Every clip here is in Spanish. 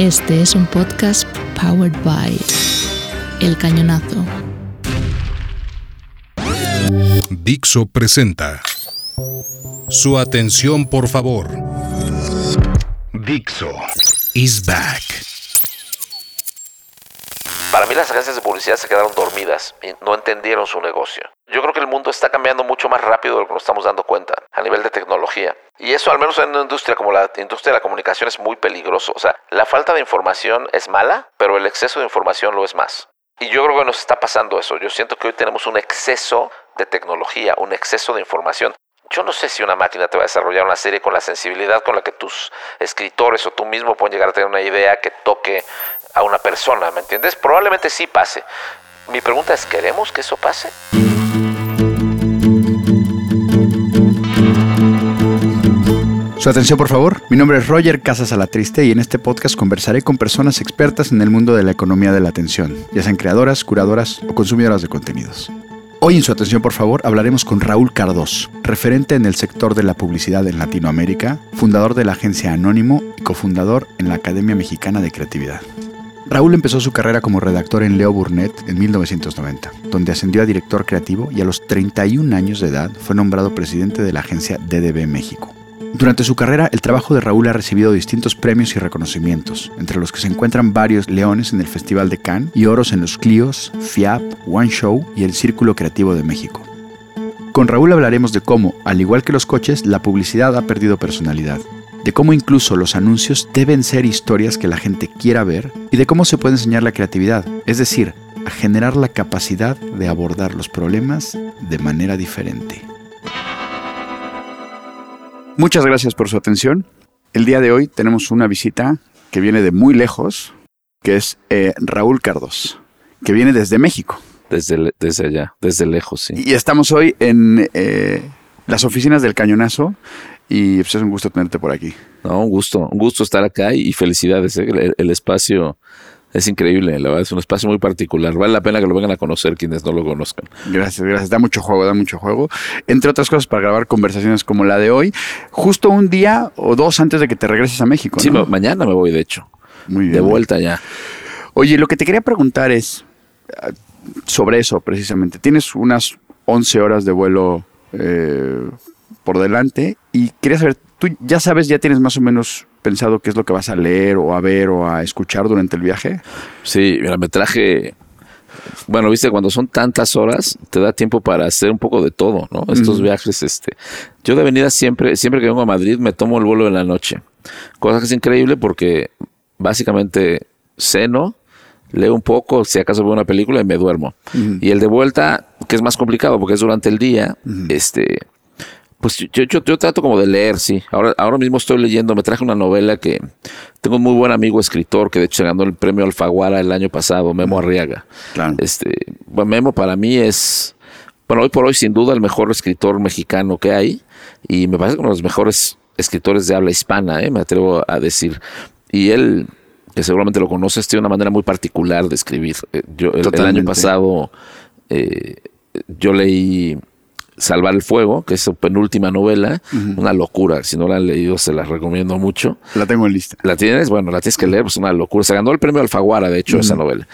Este es un podcast powered by El Cañonazo. Dixo presenta. Su atención, por favor. Dixo is back. Las agencias de publicidad se quedaron dormidas y no entendieron su negocio. Yo creo que el mundo está cambiando mucho más rápido de lo que nos estamos dando cuenta a nivel de tecnología. Y eso, al menos en una industria como la industria de la comunicación, es muy peligroso. O sea, la falta de información es mala, pero el exceso de información lo es más. Y yo creo que nos está pasando eso. Yo siento que hoy tenemos un exceso de tecnología, un exceso de información. Yo no sé si una máquina te va a desarrollar una serie con la sensibilidad con la que tus escritores o tú mismo pueden llegar a tener una idea que toque a una persona, ¿me entiendes? Probablemente sí pase. Mi pregunta es, ¿queremos que eso pase? Su atención, por favor. Mi nombre es Roger Casas Alatriste y en este podcast conversaré con personas expertas en el mundo de la economía de la atención, ya sean creadoras, curadoras o consumidoras de contenidos. Hoy en su atención, por favor, hablaremos con Raúl Cardós, referente en el sector de la publicidad en Latinoamérica, fundador de la agencia Anónimo y cofundador en la Academia Mexicana de Creatividad. Raúl empezó su carrera como redactor en Leo Burnett en 1990, donde ascendió a director creativo y a los 31 años de edad fue nombrado presidente de la agencia DDB México. Durante su carrera, el trabajo de Raúl ha recibido distintos premios y reconocimientos, entre los que se encuentran varios leones en el Festival de Cannes y oros en los Clios, FIAP, One Show y el Círculo Creativo de México. Con Raúl hablaremos de cómo, al igual que los coches, la publicidad ha perdido personalidad, de cómo incluso los anuncios deben ser historias que la gente quiera ver y de cómo se puede enseñar la creatividad, es decir, a generar la capacidad de abordar los problemas de manera diferente. Muchas gracias por su atención. El día de hoy tenemos una visita que viene de muy lejos, que es eh, Raúl Cardos, que viene desde México. Desde, desde allá, desde lejos, sí. Y estamos hoy en eh, las oficinas del Cañonazo y pues, es un gusto tenerte por aquí. No, un gusto, un gusto estar acá y, felicidades. ¿eh? El, el, espacio es increíble, la verdad, es un espacio muy particular. Vale la pena que lo vengan a conocer quienes no lo conozcan. Gracias, gracias. Da mucho juego, da mucho juego. Entre otras cosas, para grabar conversaciones como la de hoy, justo un día o dos antes de que te regreses a México. ¿no? Sí, mañana me voy, de hecho. Muy bien. De vuelta ya. Oye, lo que te quería preguntar es ah, sobre eso precisamente. Tienes unas 11 horas de vuelo eh, por delante y quería saber, tú ya sabes, ya tienes más o menos pensado qué es lo que vas a leer o a ver o a escuchar durante el viaje? Sí, mira, me traje... Bueno, viste, cuando son tantas horas, te da tiempo para hacer un poco de todo, ¿no? Estos viajes, este... Yo de venida siempre, siempre que vengo a Madrid, me tomo el vuelo en la noche. Cosa que es increíble porque básicamente ceno, leo un poco, si acaso veo una película y me duermo. Y el de vuelta, que es más complicado porque es durante el día, este pues yo, yo, yo, trato como de leer, sí. Ahora, ahora mismo estoy leyendo, me traje una novela que tengo un muy buen amigo escritor que de hecho ganó el premio Alfaguara el año pasado, Memo Arriaga. Claro. Este, bueno, Memo para mí es, bueno, hoy por hoy sin duda el mejor escritor mexicano que hay y me parece uno de los mejores escritores de habla hispana, ¿eh? me atrevo a decir. Y él, que seguramente lo conoces, tiene una manera muy particular de escribir. Eh, yo, el, el, año pasado eh, yo leí Salvar el Fuego, que es su penúltima novela, uh -huh. una locura. Si no la han leído, se la recomiendo mucho. La tengo en lista. ¿La tienes? Bueno, la tienes que leer, pues una locura. Se ganó el premio Alfaguara, de hecho, uh -huh. esa novela.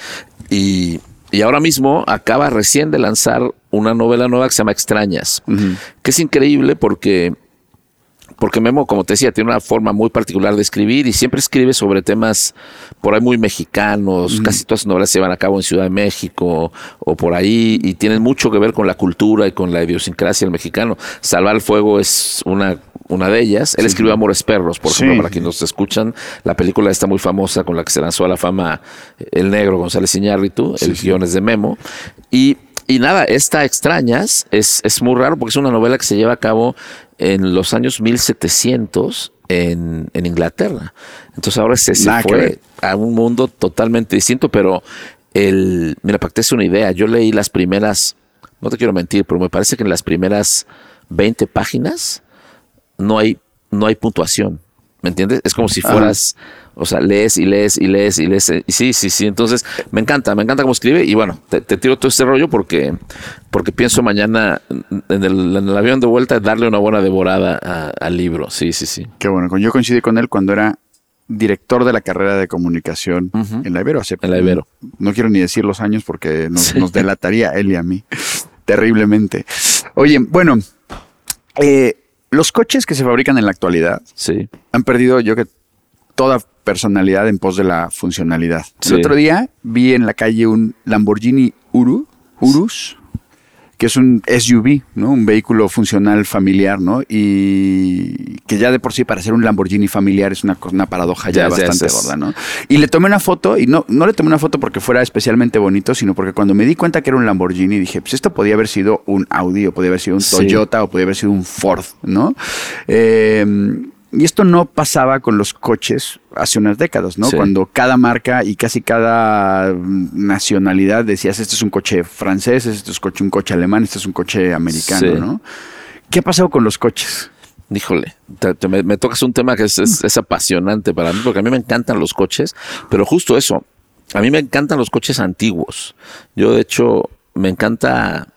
Y, y, ahora mismo acaba recién de lanzar una novela nueva que se llama Extrañas, uh -huh. que es increíble porque porque Memo, como te decía, tiene una forma muy particular de escribir y siempre escribe sobre temas por ahí muy mexicanos. Mm. Casi todas sus novelas se llevan a cabo en Ciudad de México o por ahí y tienen mucho que ver con la cultura y con la idiosincrasia del mexicano. Salvar el Fuego es una, una de ellas. Él sí. escribió Amores Perros, por ejemplo, sí. para quienes nos escuchan. La película está muy famosa con la que se lanzó a la fama El Negro González Iñárritu. El guion es de Memo. Y y nada, esta Extrañas es, es muy raro porque es una novela que se lleva a cabo en los años 1700 en, en Inglaterra. Entonces ahora se, se fue a un mundo totalmente distinto, pero el, mira, para que te des una idea, yo leí las primeras, no te quiero mentir, pero me parece que en las primeras 20 páginas no hay, no hay puntuación. ¿Me entiendes? Es como si fueras, Ajá. o sea, lees y lees y lees y lees. Y sí, sí, sí. Entonces, me encanta, me encanta cómo escribe. Y bueno, te, te tiro todo este rollo porque, porque pienso mañana en el, en el avión de vuelta darle una buena devorada a, al libro. Sí, sí, sí. Qué bueno. Yo coincidí con él cuando era director de la carrera de comunicación en la Ibero. Hace- En la Ibero. No quiero ni decir los años porque nos, Sí. nos delataría él y a mí terriblemente. Oye, bueno, eh, los coches que se fabrican en la actualidad Sí. han perdido, yo que toda personalidad en pos de la funcionalidad. Sí. El otro día vi en la calle un Lamborghini Uru, Urus, que es un SUV, ¿no? Un vehículo funcional familiar, ¿no? Y que ya de por sí para ser un Lamborghini familiar es una, una paradoja ya, bastante gorda, ¿no? Y le tomé una foto y no, no le tomé una foto porque fuera especialmente bonito, sino porque cuando me di cuenta que era un Lamborghini dije, pues esto podía haber sido un Audi o podía haber sido un Sí. Toyota o podía haber sido un Ford, ¿no? Eh, y esto no pasaba con los coches hace unas décadas, ¿no? Sí. Cuando cada marca y casi cada nacionalidad decías, este es un coche francés, este es un coche, un coche alemán, este es un coche americano, Sí. ¿no? ¿Qué ha pasado con los coches? Híjole, te- te- me, me tocas un tema que es, es- es apasionante para mí, porque a mí me encantan los coches, pero justo eso, a mí me encantan los coches antiguos. Yo, de hecho, me encanta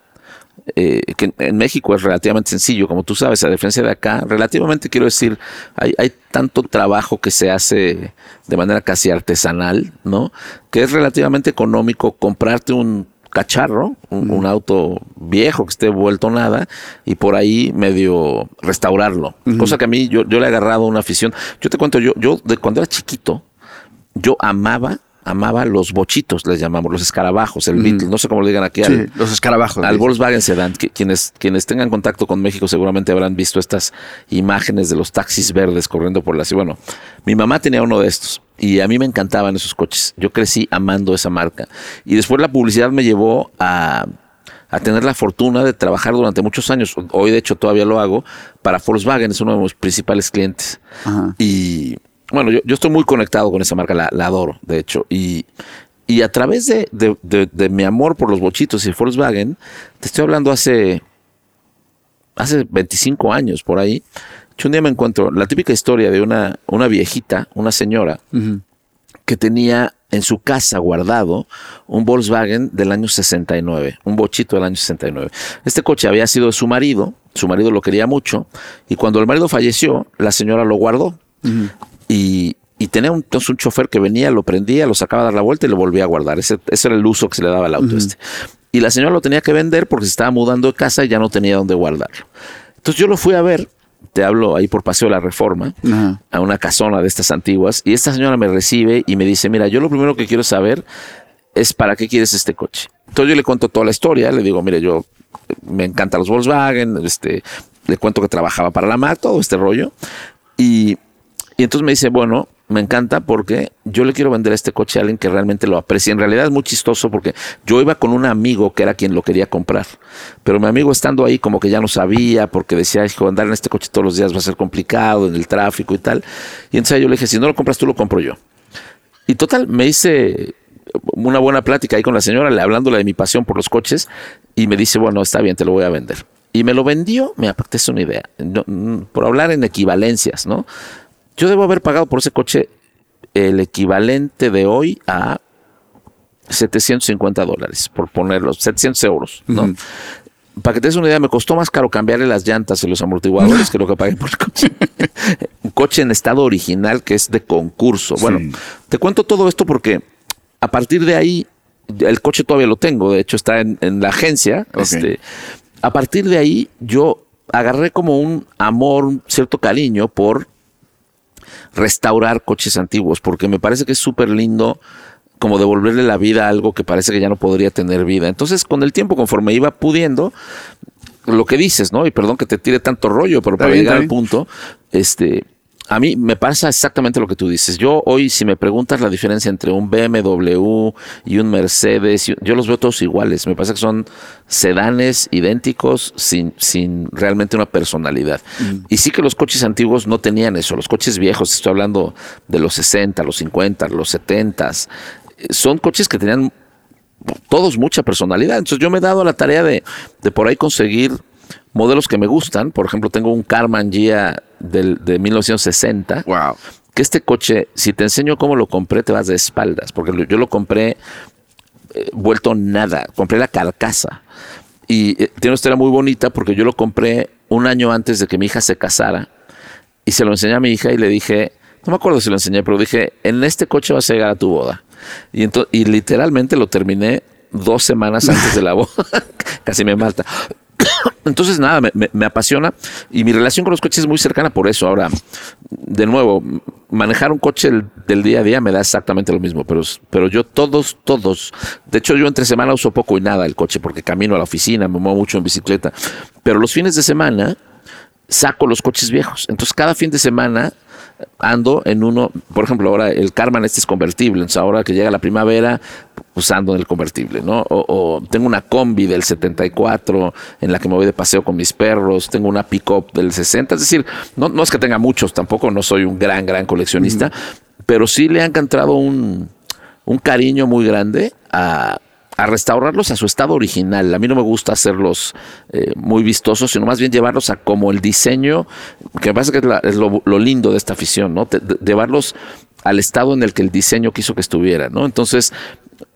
eh, que en México es relativamente sencillo, como tú sabes, a diferencia de acá, relativamente quiero decir, hay, hay tanto trabajo que se hace de manera casi artesanal, ¿no? Que es relativamente económico comprarte un cacharro, un, un auto viejo que esté vuelto nada y por ahí medio restaurarlo. Cosa que a mí yo, yo le he agarrado una afición. Yo te cuento, yo, yo de cuando era chiquito, yo amaba, amaba los bochitos, les llamamos, los escarabajos, el Beetle, no sé cómo le digan aquí Sí, al, los escarabajos. al. Volkswagen Sedan. que- quienes, quienes tengan contacto con México seguramente habrán visto estas imágenes de los taxis verdes corriendo por la ciudad. Bueno, mi mamá tenía uno de estos y a mí me encantaban esos coches. Yo crecí amando esa marca. Y después la publicidad me llevó a, a tener la fortuna de trabajar durante muchos años. Hoy, de hecho, todavía lo hago para Volkswagen, es uno de mis principales clientes. Ajá. Y bueno, yo, yo estoy muy conectado con esa marca, la, la adoro, de hecho. Y, y a través de, de- de- de mi amor por los bochitos y Volkswagen, te estoy hablando hace, hace 25 años por ahí. Un día me encuentro la típica historia de una, una viejita, una señora, que tenía en su casa guardado un Volkswagen del año 69, un bochito del año 69. Este coche había sido de su marido, su marido lo quería mucho, y cuando el marido falleció, la señora lo guardó. Y, y tenía un, entonces un chofer que venía, lo prendía, lo sacaba a dar la vuelta y lo volvía a guardar. Ese, ese era el uso que se le daba al auto este. Y la señora lo tenía que vender porque se estaba mudando de casa y ya no tenía dónde guardarlo. Entonces yo lo fui a ver, te hablo ahí por Paseo de la Reforma, a una casona de estas antiguas y esta señora me recibe y me dice, mira, yo lo primero que quiero saber es para qué quieres este coche. Entonces yo le cuento toda la historia, le digo, mire, yo me encantan los Volkswagen, este, le cuento que trabajaba para la MAC, todo este rollo. Y, y entonces me dice, bueno, me encanta porque yo le quiero vender este coche a alguien que realmente lo aprecie. En realidad es muy chistoso porque yo iba con un amigo que era quien lo quería comprar. Pero mi amigo estando ahí como que ya no sabía porque decía, hijo, andar en este coche todos los días va a ser complicado en el tráfico y tal. Y entonces yo le dije, si no lo compras tú, lo compro yo. Y total, me hice una buena plática ahí con la señora, le- hablándole de mi pasión por los coches, y me dice, bueno, está bien, te lo voy a vender. Y me lo vendió, me apetece una idea, no, mm, por hablar en equivalencias, ¿no? Yo debo haber pagado por ese coche el equivalente de hoy a 750 dólares, por ponerlos, 700 euros, ¿no? Para que te des una idea, me costó más caro cambiarle las llantas y los amortiguadores que lo que pagué por el coche. Un coche en estado original que es de concurso. Bueno, Sí. te cuento todo esto porque a partir de ahí, el coche todavía lo tengo, de hecho está en, en la agencia. Este, a partir de ahí, yo agarré como un amor, un cierto cariño por restaurar coches antiguos, porque me parece que es súper lindo como devolverle la vida a algo que parece que ya no podría tener vida. Entonces, con el tiempo, conforme iba pudiendo, lo que dices, ¿no? Y perdón que te tire tanto rollo, pero para bien, llegar al punto, este, a mí me pasa exactamente lo que tú dices. Yo hoy, si me preguntas la diferencia entre un BMW y un Mercedes, yo los veo todos iguales. Me parece que son sedanes idénticos sin, sin realmente una personalidad. Y sí que los coches antiguos no tenían eso. Los coches viejos, estoy hablando de los 60, los 50, los 70, eh, son coches que tenían todos mucha personalidad. Entonces yo me he dado la tarea de, de por ahí conseguir modelos que me gustan. Por ejemplo, tengo un Karmann Gia del, de 1960. Wow. Que este coche, si te enseño cómo lo compré, te vas de espaldas. Porque yo lo compré eh, vuelto nada. Compré la carcasa. Y eh, tiene una historia muy bonita porque yo lo compré un año antes de que mi hija se casara. Y se lo enseñé a mi hija y le dije, no me acuerdo si lo enseñé, pero dije, en este coche vas a llegar a tu boda. Y, y literalmente lo terminé dos semanas antes de la boda. Casi me mata. Entonces, nada, me, apasiona y mi relación con los coches es muy cercana por eso. Ahora, de nuevo, manejar un coche del, día a día me da exactamente lo mismo, pero, pero yo todos, todos, de hecho yo entre semana uso poco y nada el coche porque camino a la oficina, me muevo mucho en bicicleta, pero los fines de semana saco los coches viejos. Entonces, cada fin de semana ando en uno, por ejemplo, ahora el Carman este es convertible, entonces ahora que llega la primavera, usando en el convertible, ¿no? O, tengo una combi del 74 en la que me voy de paseo con mis perros, tengo una pick-up del 60, es decir, no, no es que tenga muchos, tampoco no soy un gran, gran coleccionista, pero sí le ha encontrado un, un cariño muy grande a, a restaurarlos a su estado original. A mí no me gusta hacerlos eh, muy vistosos, sino más bien llevarlos a como el diseño, que me parece que es, lo, lindo de esta afición, ¿no? llevarlos al estado en el que el diseño quiso que estuviera, ¿no? Entonces,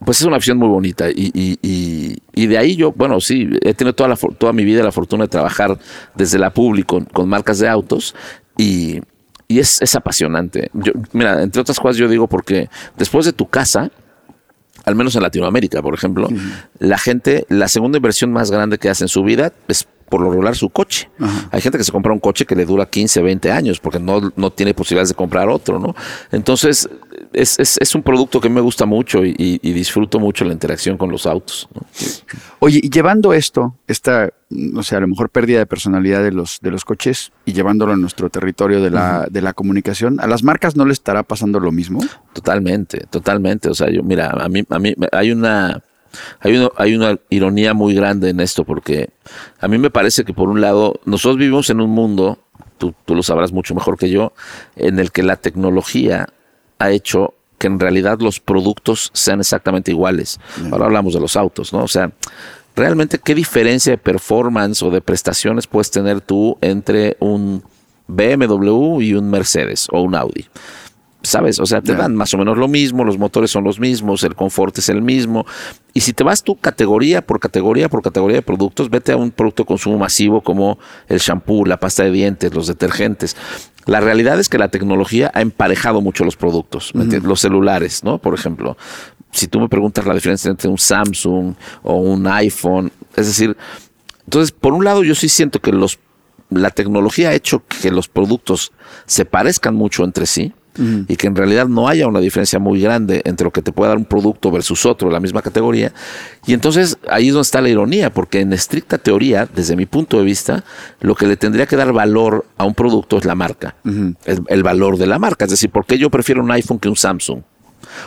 pues es una afición muy bonita y, y, de ahí yo, bueno, sí, he tenido toda, la, toda mi vida la fortuna de trabajar desde la pública con, marcas de autos y, es, es, apasionante. Yo, mira, entre otras cosas yo digo porque después de tu casa, al menos en Latinoamérica, por ejemplo, la gente, la segunda inversión más grande que hace en su vida es por lo regular su coche. Hay gente que se compra un coche que le dura 15, 20 años porque no, no tiene posibilidades de comprar otro, ¿no? Entonces, es, es, es un producto que me gusta mucho y, disfruto mucho la interacción con los autos. Oye, y llevando esto, esta, no sé, a lo mejor pérdida de personalidad de los, de los coches y llevándolo a nuestro territorio de la, de la comunicación, ¿a las marcas no le estará pasando lo mismo? Totalmente, totalmente. O sea, yo, mira, a mí, a mí hay una hay una, hay una ironía muy grande en esto porque a mí me parece que por un lado nosotros vivimos en un mundo, tú, tú lo sabrás mucho mejor que yo, en el que la tecnología ha hecho que en realidad los productos sean exactamente iguales. Ahora hablamos de los autos, ¿no? O sea, realmente qué diferencia de performance o de prestaciones puedes tener tú entre un BMW y un Mercedes o un Audi. ¿sabes? O sea, te dan más o menos lo mismo, los motores son los mismos, el confort es el mismo. Y si te vas tú categoría por categoría por categoría de productos, vete a un producto de consumo masivo como el shampoo, la pasta de dientes, los detergentes. La realidad es que la tecnología ha emparejado mucho los productos, los celulares, ¿no? Por ejemplo, si tú me preguntas la diferencia entre un Samsung o un iPhone, es decir, entonces, por un lado yo sí siento que los la tecnología ha hecho que los productos se parezcan mucho entre sí, y que en realidad no haya una diferencia muy grande entre lo que te puede dar un producto versus otro de la misma categoría. Y entonces ahí es donde está la ironía, porque en estricta teoría, desde mi punto de vista, lo que le tendría que dar valor a un producto es la marca, el, valor de la marca. Es decir, ¿por qué yo prefiero un iPhone que un Samsung?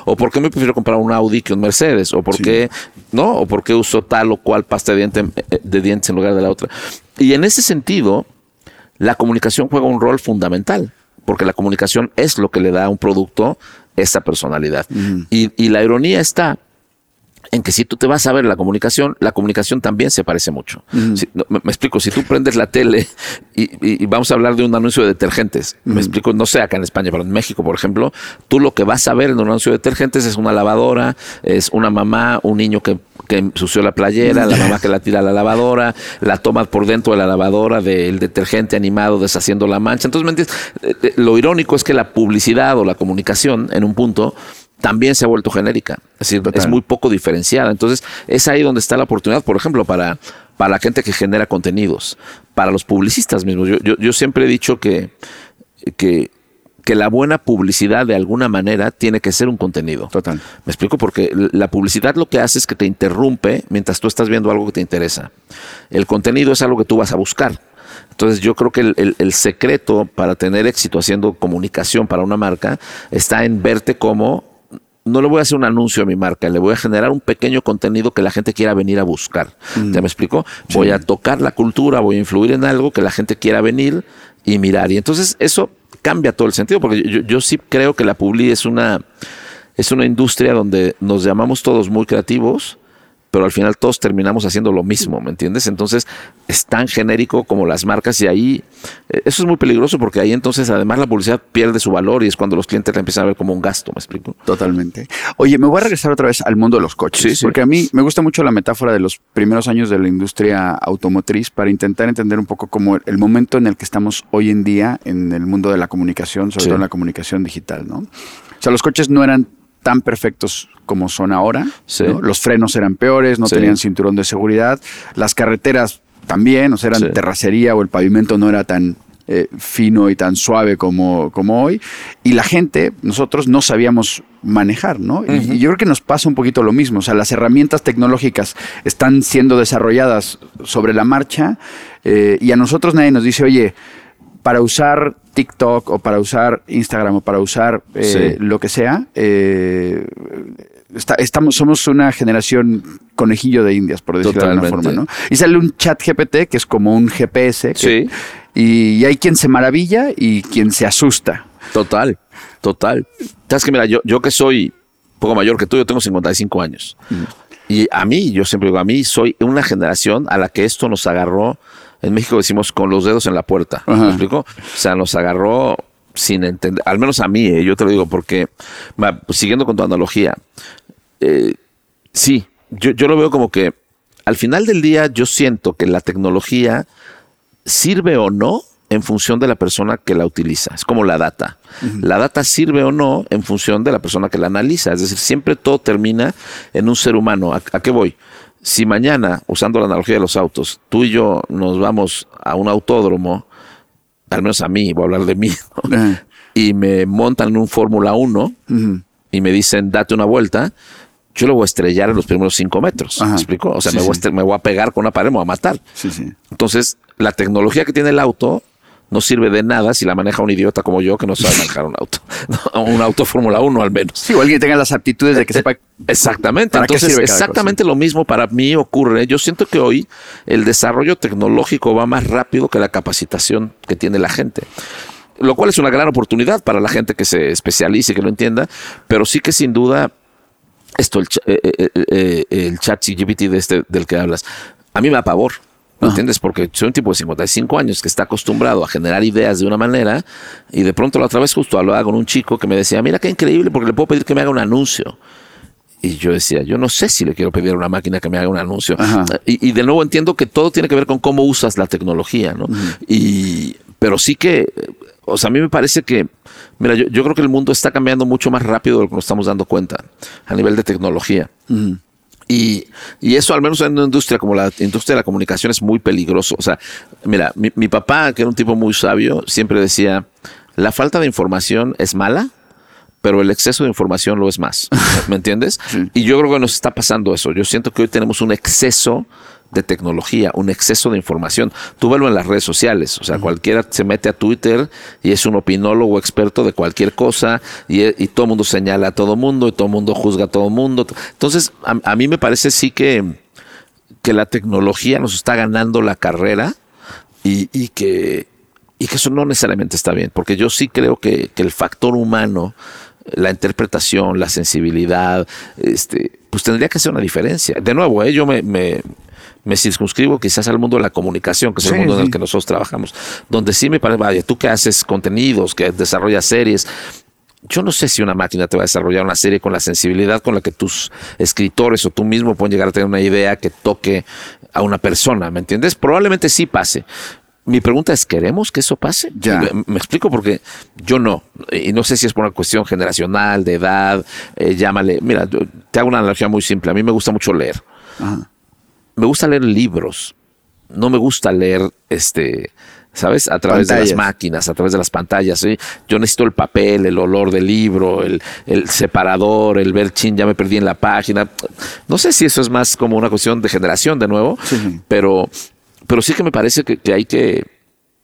o por qué me prefiero comprar un Audi que un Mercedes, o por qué, ¿no? O por qué uso tal o cual pasta de, eh, de dientes en lugar de la otra. Y en ese sentido, la comunicación juega un rol fundamental porque la comunicación es lo que le da a un producto esa personalidad. y, la ironía está en que si tú te vas a ver la comunicación, la comunicación también se parece mucho. me, explico, si tú prendes la tele y, vamos a hablar de un anuncio de detergentes, me explico, no sé acá en España, pero en México, por ejemplo, tú lo que vas a ver en un anuncio de detergentes es una lavadora, es una mamá, un niño que, que ensució la playera, la mamá que la tira a la lavadora, la toma por dentro de la lavadora del detergente animado deshaciendo la mancha. Entonces, ¿me entiendes? Eh, eh, lo irónico es que la publicidad o la comunicación en un punto también se ha vuelto genérica. Es decir, es muy poco diferenciada. Entonces, es ahí donde está la oportunidad, por ejemplo, para, para la gente que genera contenidos, para los publicistas mismos. Yo, yo, siempre he dicho que, que, que, la buena publicidad de alguna manera tiene que ser un contenido. Total. Me explico porque la publicidad lo que hace es que te interrumpe mientras tú estás viendo algo que te interesa. El contenido es algo que tú vas a buscar. Entonces yo creo que el, el, secreto para tener éxito haciendo comunicación para una marca está en verte como no le voy a hacer un anuncio a mi marca, le voy a generar un pequeño contenido que la gente quiera venir a buscar. Mm. ¿Ya me explico? Voy a tocar la cultura, voy a influir en algo que la gente quiera venir y mirar. Y entonces eso cambia todo el sentido, porque yo, sí creo que la publi es una, es una industria donde nos llamamos todos muy creativos pero al final todos terminamos haciendo lo mismo, ¿me entiendes? Entonces es tan genérico como las marcas y ahí eh, eso es muy peligroso porque ahí entonces además la publicidad pierde su valor y es cuando los clientes la empiezan a ver como un gasto, ¿me explico? Totalmente. Oye, me voy a regresar otra vez al mundo de los coches, Sí, sí. porque a mí me gusta mucho la metáfora de los primeros años de la industria automotriz para intentar entender un poco como el momento en el que estamos hoy en día en el mundo de la comunicación, sobre Sí. todo en la comunicación digital, ¿no? O sea, los coches no eran tan perfectos como son ahora. Sí. ¿no? Los frenos eran peores, no Sí. tenían cinturón de seguridad. Las carreteras también, o sea, eran Sí. terracería o el pavimento no era tan eh, fino y tan suave como, como hoy. Y la gente, nosotros no sabíamos manejar, ¿no? Y- y, yo creo que nos pasa un poquito lo mismo. O sea, las herramientas tecnológicas están siendo desarrolladas sobre la marcha eh, y a nosotros nadie nos dice, oye, para usar TikTok o para usar Instagram o para usar eh, Sí. lo que sea, eh, está- estamos, somos una generación conejillo de indias, por decirlo de alguna forma, ¿no? Y sale un chat GPT que es como un GPS. que- Sí. Y, y hay quien se maravilla y quien se asusta. Total, total. Sabes que mira, yo, yo que soy poco mayor que tú, yo tengo 55 años. Y a mí, yo siempre digo, a mí soy una generación a la que esto nos agarró, en México decimos con los dedos en la puerta. Ajá. ¿Me explico? O sea, nos agarró sin entender, al menos a mí, eh, yo te lo digo porque, va, pues, siguiendo con tu analogía, eh, sí, yo, yo lo veo como que al final del día yo siento que la tecnología sirve o no en función de la persona que la utiliza. Es como la data. La data sirve o no en función de la persona que la analiza. Es decir, siempre todo termina en un ser humano. ¿A, a qué voy? Si mañana, usando la analogía de los autos, tú y yo nos vamos a un autódromo, al menos a mí, voy a hablar de mí, y me montan en un Fórmula 1 Ujú. y me dicen, date una vuelta, yo lo voy a estrellar en los primeros cinco metros. ¿Me explico? O sea, Sí, me, voy a sí. me voy a pegar con una pared, me voy a matar. Sí, sí. Entonces, la tecnología que tiene el auto no sirve de nada si la maneja un idiota como yo que no sabe manejar un auto. Un auto Fórmula 1 al menos. Sí, o alguien tenga las aptitudes de que sepa. Exactamente. ¿Para qué Entonces, sirve exactamente lo mismo para mí ocurre. Yo siento que hoy el desarrollo tecnológico va más rápido que la capacitación que tiene la gente. Lo cual es una gran oportunidad para la gente que se especialice y que lo entienda, pero sí que sin duda esto, el, cha- eh, eh, eh, el chat GPT de este, del que hablas, a mí me da pavor. ¿Me entiendes? Porque soy un tipo de 55 años que está acostumbrado a generar ideas de una manera y de pronto la otra vez justo hablaba con un chico que me decía, mira qué increíble porque le puedo pedir que me haga un anuncio. Y yo decía, yo no sé si le quiero pedir a una máquina que me haga un anuncio. Y de nuevo entiendo que todo tiene que ver con cómo usas la tecnología, ¿no? Y, pero sí que, o sea, a mí me parece que, mira, yo, yo creo que el mundo está cambiando mucho más rápido de lo que nos estamos dando cuenta a nivel de tecnología. Y, y eso, al menos en una industria como la industria de la comunicación, es muy peligroso. O sea, mira, mi, mi papá, que era un tipo muy sabio, siempre decía, la falta de información es mala, pero el exceso de información lo es más. ¿Me entiendes? Y yo creo que nos está pasando eso. Yo siento que hoy tenemos un exceso de tecnología, un exceso de información. Tú velo en las redes sociales, o sea, cualquiera se mete a Twitter y es un opinólogo experto de cualquier cosa y, y todo el mundo señala a todo el mundo y todo el mundo juzga a todo el mundo. Entonces, a, a mí me parece sí que, que la tecnología nos está ganando la carrera y, y que, y que eso no necesariamente está bien, porque yo sí creo que, que el factor humano, la interpretación, la sensibilidad, este, pues tendría que hacer una diferencia. De nuevo, ¿eh? yo me, me, me circunscribo quizás al mundo de la comunicación, que es Sí, el mundo en el que nosotros trabajamos, donde sí me parece, vaya, tú que haces contenidos, que desarrollas series, yo no sé si una máquina te va a desarrollar una serie con la sensibilidad con la que tus escritores o tú mismo pueden llegar a tener una idea que toque a una persona, ¿me entiendes? Probablemente sí pase. Mi pregunta es, ¿queremos que eso pase? Ya. Me, me explico porque yo no. Y no sé si es por una cuestión generacional, de edad, eh, llámale. Mira, te hago una analogía muy simple. A mí me gusta mucho leer. Ajá. Me gusta leer libros. No me gusta leer, este, ¿sabes? A través de las máquinas, a través de las pantallas. ¿sí? Yo necesito el papel, el olor del libro, el, el separador, el ver, chin, ya me perdí en la página. No sé si eso es más como una cuestión de generación de nuevo, sí. pero, pero sí que me parece que, que hay que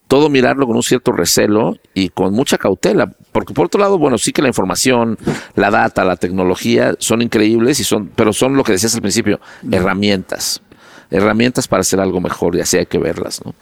todo mirarlo con un cierto recelo y con mucha cautela, porque por otro lado, bueno, sí que la información, la data, la tecnología son increíbles y son, pero son lo que decías al principio, herramientas, herramientas para hacer algo mejor y así hay que verlas, ¿no?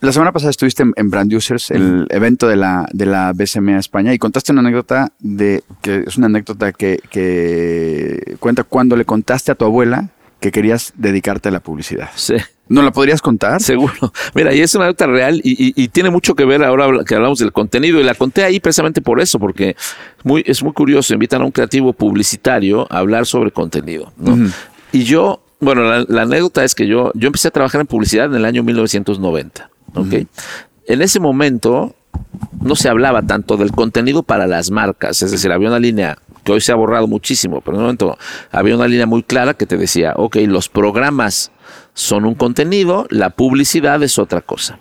La semana pasada estuviste en, Brand Users, el evento de la, de la BCMA España, y contaste una anécdota de que es una anécdota que, que cuenta cuando le contaste a tu abuela que querías dedicarte a la publicidad. Sí. ¿No la podrías contar? Seguro. Mira, y es una anécdota real y, y- y tiene mucho que ver ahora que hablamos del contenido y la conté ahí precisamente por eso, porque muy, es muy curioso, invitan a un creativo publicitario a hablar sobre contenido. ¿no? Y yo, bueno, la, la anécdota es que yo, yo empecé a trabajar en publicidad en el año 1990. ¿ok? En ese momento no se hablaba tanto del contenido para las marcas, es decir, había una línea que hoy se ha borrado muchísimo, pero en un momento había una línea muy clara que te decía, ok, los programas son un contenido, la publicidad es otra cosa.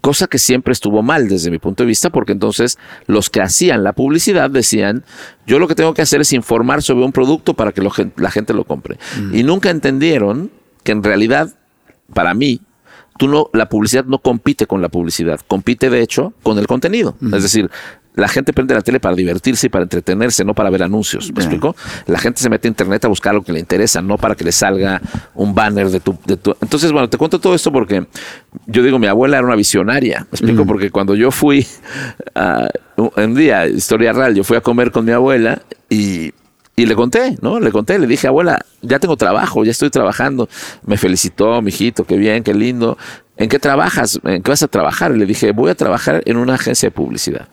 Cosa que siempre estuvo mal desde mi punto de vista, porque entonces los que hacían la publicidad decían, yo lo que tengo que hacer es informar sobre un producto para que lo la gente lo compre. Y nunca entendieron que en realidad, para mí, tú no, la publicidad no compite con la publicidad, compite de hecho con el contenido. Es decir, la gente prende la tele para divertirse y para entretenerse, no para ver anuncios. ¿Me Ya. explico? La gente se mete a internet a buscar lo que le interesa, no para que le salga un banner de tu, de tu- Entonces, bueno, te cuento todo esto porque yo digo, mi abuela era una visionaria. Me explico, porque cuando yo fui a un día, historia real, yo fui a comer con mi abuela y y le conté, ¿no? Le conté, le dije, abuela, ya tengo trabajo, ya estoy trabajando. Me felicitó, mijito, qué bien, qué lindo. ¿En qué trabajas? ¿En qué vas a trabajar? Y le dije, voy a trabajar en una agencia de publicidad.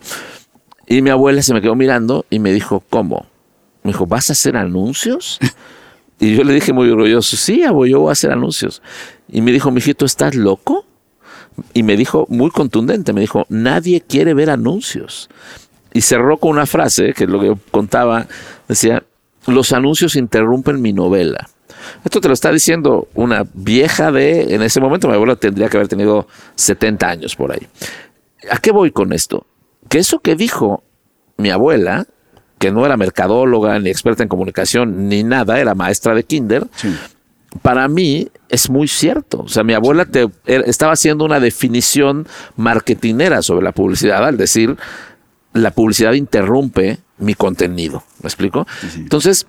Y mi abuela se me quedó mirando y me dijo, ¿cómo? Me dijo, ¿vas a hacer anuncios? Y yo le dije muy orgulloso, sí, abuelo, yo voy a hacer anuncios. Y me dijo, mijito, ¿estás loco? Y me dijo muy contundente, me dijo, nadie quiere ver anuncios. Y cerró con una frase, que es lo que yo contaba, decía, los anuncios interrumpen mi novela. Esto te lo está diciendo una vieja de, en ese momento mi abuela tendría que haber tenido 70 años por ahí. ¿A qué voy con esto? Que eso que dijo mi abuela, que no era mercadóloga, ni experta en comunicación, ni nada, era maestra de kinder, para mí es muy cierto. O sea, mi abuela te, er- estaba haciendo una definición marketinera sobre la publicidad al decir, la publicidad interrumpe mi contenido. ¿Me explico? Entonces,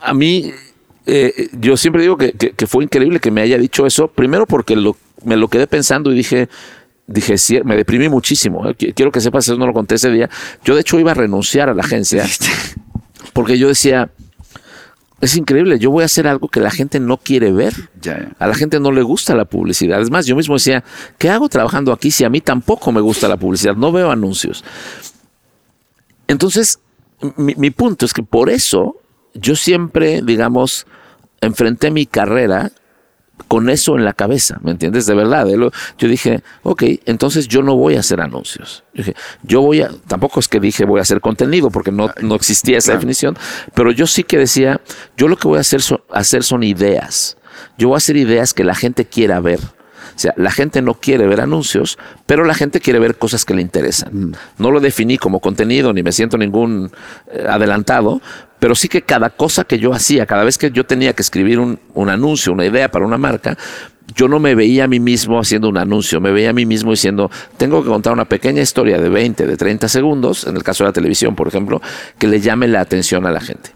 a mí, eh, yo siempre digo que, que- que fue increíble que me haya dicho eso, primero porque lo, me lo quedé pensando y dije, dije, sí, me deprimí muchísimo. eh. Qu- Quiero que sepas, eso no lo conté ese día. Yo, de hecho, iba a renunciar a la agencia porque yo decía, es increíble, yo voy a hacer algo que la gente no quiere ver. A la gente no le gusta la publicidad. Es más, yo mismo decía, ¿qué hago trabajando aquí si a mí tampoco me gusta la publicidad? No veo anuncios. Entonces, mi, mi punto es que por eso yo siempre, digamos, enfrenté mi carrera con eso en la cabeza, ¿me entiendes? De verdad. eh, Yo dije, ok, entonces yo no voy a hacer anuncios. Yo dije, yo voy a, tampoco es que dije voy a hacer contenido, porque no, no existía esa Claro. definición, pero yo sí que decía, yo lo que voy a hacer, so- hacer son ideas. Yo voy a hacer ideas que la gente quiera ver. O sea, la gente no quiere ver anuncios, pero la gente quiere ver cosas que le interesan. No lo definí como contenido, ni me siento ningún eh, adelantado, pero sí que cada cosa que yo hacía, cada vez que yo tenía que escribir un, un anuncio, una idea para una marca, yo no me veía a mí mismo haciendo un anuncio, me veía a mí mismo diciendo, tengo que contar una pequeña historia de 20, de 30 segundos, en el caso de la televisión, por ejemplo, que le llame la atención a la gente.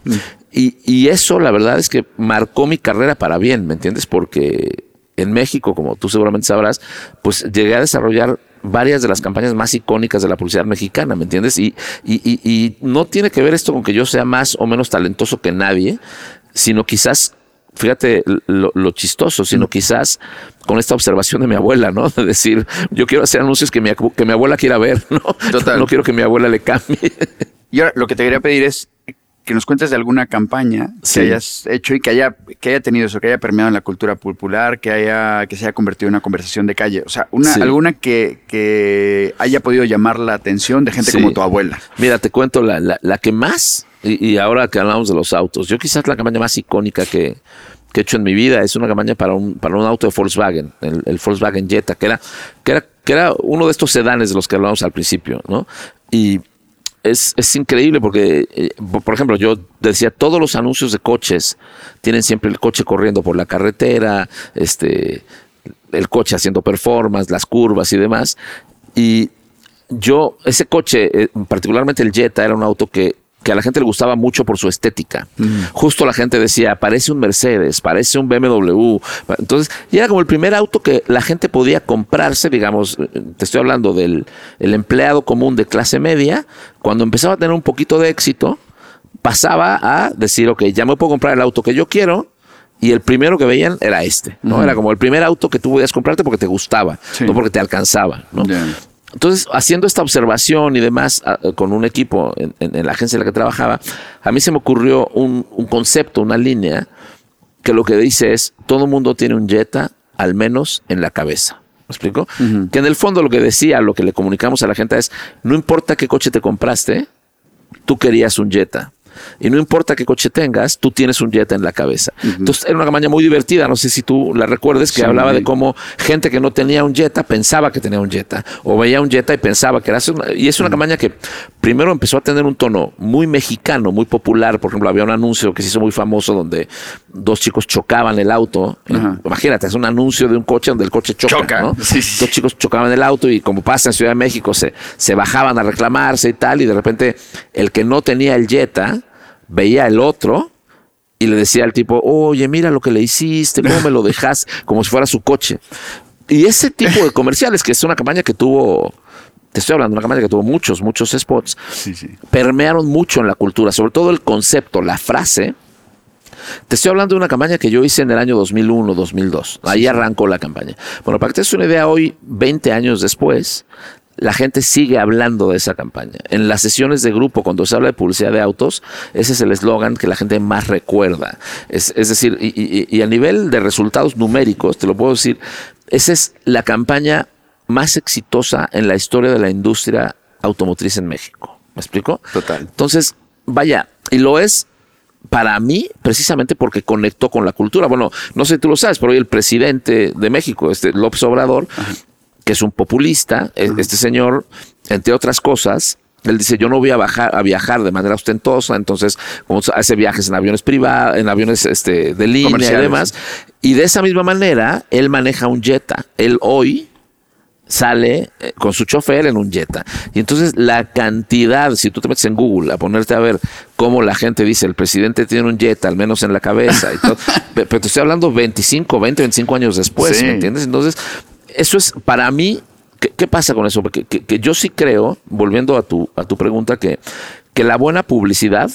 Y, y eso, la verdad es que marcó mi carrera para bien, ¿me entiendes? Porque en México, como tú seguramente sabrás, pues llegué a desarrollar varias de las campañas más icónicas de la publicidad mexicana, ¿me entiendes? Y, y, y- y no tiene que ver esto con que yo sea más o menos talentoso que nadie, sino quizás, fíjate lo, lo chistoso, sino quizás con esta observación de mi abuela, ¿no? De decir, yo quiero hacer anuncios que mi, que mi abuela quiera ver, ¿no? Total. No quiero que mi abuela le cambie. Y ahora lo que te quería pedir es que nos cuentes de alguna campaña Sí. que hayas hecho y que haya, que haya tenido eso, que haya permeado en la cultura popular, que haya, que se haya convertido en una conversación de calle. O sea, una, Sí. alguna que, que haya podido llamar la atención de gente Sí. como tu abuela. Mira, te cuento la, la- la que más, y, y ahora que hablamos de los autos, yo quizás la campaña más icónica que, que he hecho en mi vida es una campaña para un, para un auto de Volkswagen, el, el Volkswagen Jetta, que era, que, era, que era uno de estos sedanes de los que hablábamos al principio, ¿no? Y es, es increíble porque, eh, por- ejemplo, yo decía, todos los anuncios de coches tienen siempre el coche corriendo por la carretera, este, el coche haciendo performance, las curvas y demás. Y yo, ese coche, eh, particularmente el Jetta, era un auto que que a la gente le gustaba mucho por su estética. Justo la gente decía, parece un Mercedes, parece un BMW. Entonces, y era como el primer auto que la gente podía comprarse, digamos, te estoy hablando del el empleado común de clase media, cuando empezaba a tener un poquito de éxito, pasaba a decir, ok, ya me puedo comprar el auto que yo quiero, y el primero que veían era este, ¿no? Era como el primer auto que tú podías comprarte porque te gustaba, no porque te alcanzaba, ¿no? Entonces, haciendo esta observación y demás ah, con un equipo en, la agencia en la que trabajaba, a mí se me ocurrió un, concepto, una línea, que lo que dice es, todo mundo tiene un Jetta, al menos en la cabeza. ¿Me explico? Que en el fondo lo que decía, lo que le comunicamos a la gente es, no importa qué coche te compraste, tú querías un Jetta. Y no importa qué coche tengas, tú tienes un Jetta en la cabeza. Entonces era una campaña muy divertida, no sé si tú la recuerdes, que hablaba de cómo gente que no tenía un Jetta pensaba que tenía un Jetta, o veía un Jetta y pensaba que era... y es una campaña que primero empezó a tener un tono muy mexicano, muy popular. Por ejemplo, había un anuncio que se hizo muy famoso donde dos chicos chocaban el auto. Imagínate, es un anuncio de un coche donde el coche choca. Dos chicos chocaban el auto y como pasa en Ciudad de México, se, se bajaban a reclamarse y tal, y de repente el que no tenía el Jetta veía el otro y le decía al tipo, oye, mira lo que le hiciste, cómo me lo dejas, como si fuera su coche. Y ese tipo de comerciales, que es una campaña que tuvo, te estoy hablando, una campaña que tuvo muchos, muchos spots, permearon mucho en la cultura, sobre todo el concepto, la frase. Te estoy hablando de una campaña que yo hice en el año 2001, 2002. Ahí arrancó la campaña. Bueno, para que te des una idea, hoy, 20 años después, la gente sigue hablando de esa campaña. En las sesiones de grupo, cuando se habla de publicidad de autos, ese es el eslogan que la gente más recuerda. Es, decir, y, a nivel de resultados numéricos, te lo puedo decir, esa es la campaña más exitosa en la historia de la industria automotriz en México. ¿Me explico? Total. Entonces, vaya, y lo es para mí, precisamente porque conectó con la cultura. Bueno, no sé si tú lo sabes, pero hoy el presidente de México, este López Obrador, que es un populista, e, este señor, entre otras cosas, él dice, yo no voy a, bajar, a viajar de manera ostentosa, entonces hace viajes en aviones privados, en aviones este, de línea y demás. Y de esa misma manera, él maneja un Jetta. Él hoy sale eh, con su chofer en un Jetta. Y entonces la cantidad, si tú te metes en Google a ponerte a ver cómo la gente dice, el presidente tiene un Jetta, al menos en la cabeza, y todo, pero te estoy hablando 25, 20, 25 años después, ¿me entiendes? Entonces, eso es para mí, ¿qué, pasa con eso? Porque que, yo sí creo, volviendo a tu, a tu pregunta, que, que la buena publicidad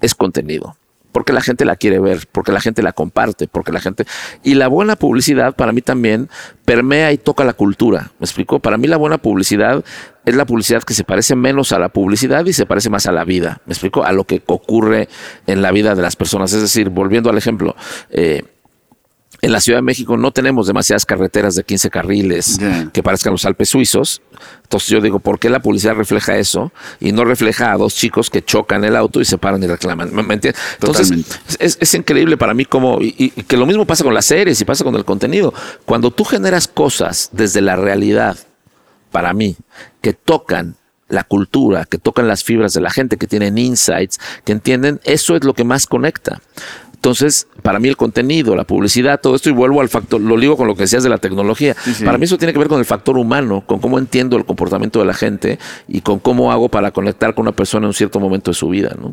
es contenido porque la gente la quiere ver, porque la gente la comparte, porque la gente... Y la buena publicidad para mí también permea y toca la cultura. ¿Me explico? Para mí la buena publicidad es la publicidad que se parece menos a la publicidad y se parece más a la vida. ¿Me explico? A lo que ocurre en la vida de las personas. Es decir, volviendo al ejemplo, eh, en la Ciudad de México no tenemos demasiadas carreteras de 15 carriles que parezcan los Alpes suizos. Entonces yo digo, ¿por qué la publicidad refleja eso y no refleja a dos chicos que chocan el auto y se paran y reclaman? ¿Me, entiendes? Entonces es, increíble para mí como, y, que lo mismo pasa con las series y pasa con el contenido. Cuando tú generas cosas desde la realidad, para mí, que tocan la cultura, que tocan las fibras de la gente, que tienen insights, que entienden, eso es lo que más conecta. Entonces, para mí el contenido, la publicidad, todo esto, y vuelvo al factor, lo digo con lo que decías de la tecnología, para mí eso tiene que ver con el factor humano, con cómo entiendo el comportamiento de la gente y con cómo hago para conectar con una persona en un cierto momento de su vida. ¿no?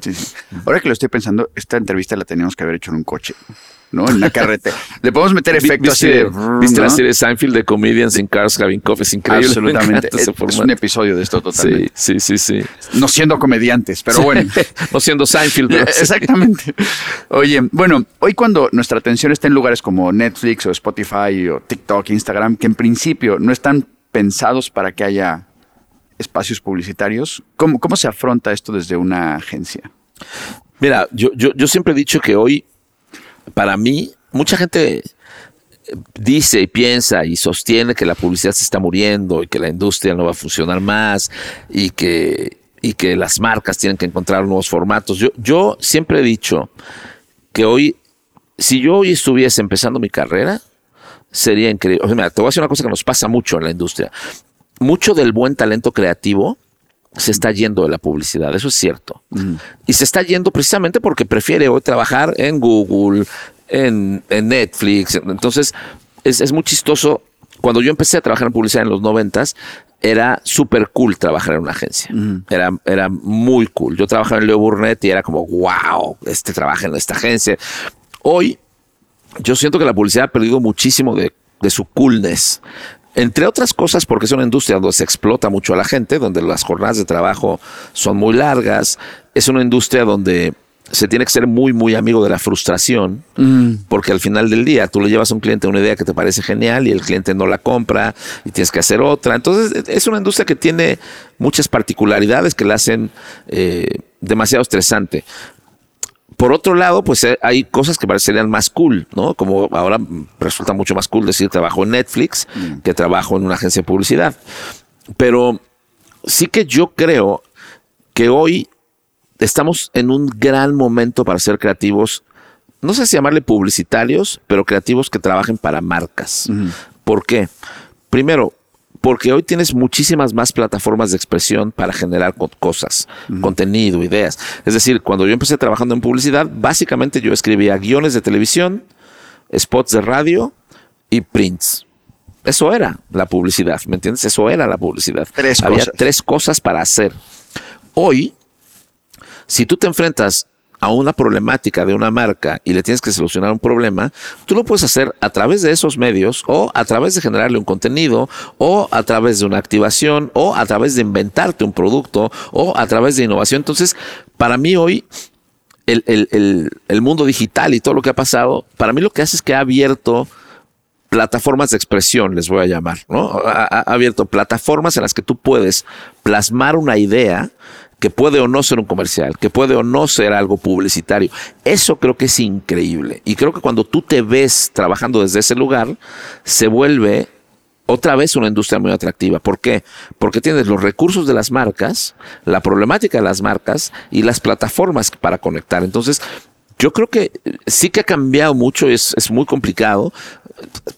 Ahora que lo estoy pensando, esta entrevista la teníamos que haber hecho en un coche. ¿No? En la carretera. Le podemos meter efectos así de. ¿Viste la serie Seinfeld de Comedians in Cars Having Coffee? Es increíble. Absolutamente. Es, un episodio de esto totalmente. Sí, sí, sí, No siendo comediantes, pero bueno. no siendo Seinfeld. Exactamente. Oye, bueno, hoy cuando nuestra atención está en lugares como Netflix o Spotify o TikTok, Instagram, que en principio no están pensados para que haya espacios publicitarios, ¿cómo, cómo se afronta esto desde una agencia? Mira, yo, yo, yo siempre he dicho que hoy para mí, mucha gente eh, dice y piensa y sostiene que la publicidad se está muriendo y que la industria no va a funcionar más y que, y que las marcas tienen que encontrar nuevos formatos. Yo, yo siempre he dicho que hoy, si yo hoy estuviese empezando mi carrera, sería increíble. Te voy a decir una cosa que nos pasa mucho en la industria. Mucho del buen talento creativo se está yendo de la publicidad, eso es cierto. Y se está yendo precisamente porque prefiere hoy trabajar en Google, en, Netflix. Entonces, es, muy chistoso. Cuando yo empecé a trabajar en publicidad en los noventas, era súper cool trabajar en una agencia. era, era muy cool. Yo trabajaba en Leo Burnett y era como, wow, este trabaja en esta agencia. Hoy, yo siento que la publicidad ha perdido muchísimo de, de su coolness. Entre otras cosas, porque es una industria donde se explota mucho a la gente, donde las jornadas de trabajo son muy largas. Es una industria donde se tiene que ser muy, muy amigo de la frustración, porque al final del día tú le llevas a un cliente una idea que te parece genial y el cliente no la compra y tienes que hacer otra. Entonces es una industria que tiene muchas particularidades que la hacen eh, demasiado estresante. Por otro lado, pues eh, hay cosas que parecerían más cool, ¿no? Como ahora resulta mucho más cool decir trabajo en Netflix que trabajo en una agencia de publicidad. Pero sí que yo creo que hoy estamos en un gran momento para ser creativos, no sé si llamarle publicitarios, pero creativos que trabajen para marcas. ¿Por qué? Primero, porque hoy tienes muchísimas más plataformas de expresión para generar cosas, contenido, ideas. Es decir, cuando yo empecé trabajando en publicidad, básicamente yo escribía guiones de televisión, spots de radio y prints. Eso era la publicidad, ¿me entiendes? Eso era la publicidad. Había tres cosas para hacer. Hoy si tú te enfrentas a una problemática de una marca y le tienes que solucionar un problema, tú lo puedes hacer a través de esos medios o a través de generarle un contenido o a través de una activación o a través de inventarte un producto o a través de innovación. Entonces, para mí hoy el, mundo digital y todo lo que ha pasado, para mí lo que hace es que ha abierto plataformas de expresión, les voy a llamar, ¿no? ha abierto plataformas en las que tú puedes plasmar una idea que puede o no ser un comercial, que puede o no ser algo publicitario. Eso creo que es increíble. Y creo que cuando tú te ves trabajando desde ese lugar, se vuelve otra vez una industria muy atractiva. ¿Por qué? Porque tienes los recursos de las marcas, la problemática de las marcas y las plataformas para conectar. Entonces, yo creo que sí que ha cambiado mucho, es, es muy complicado,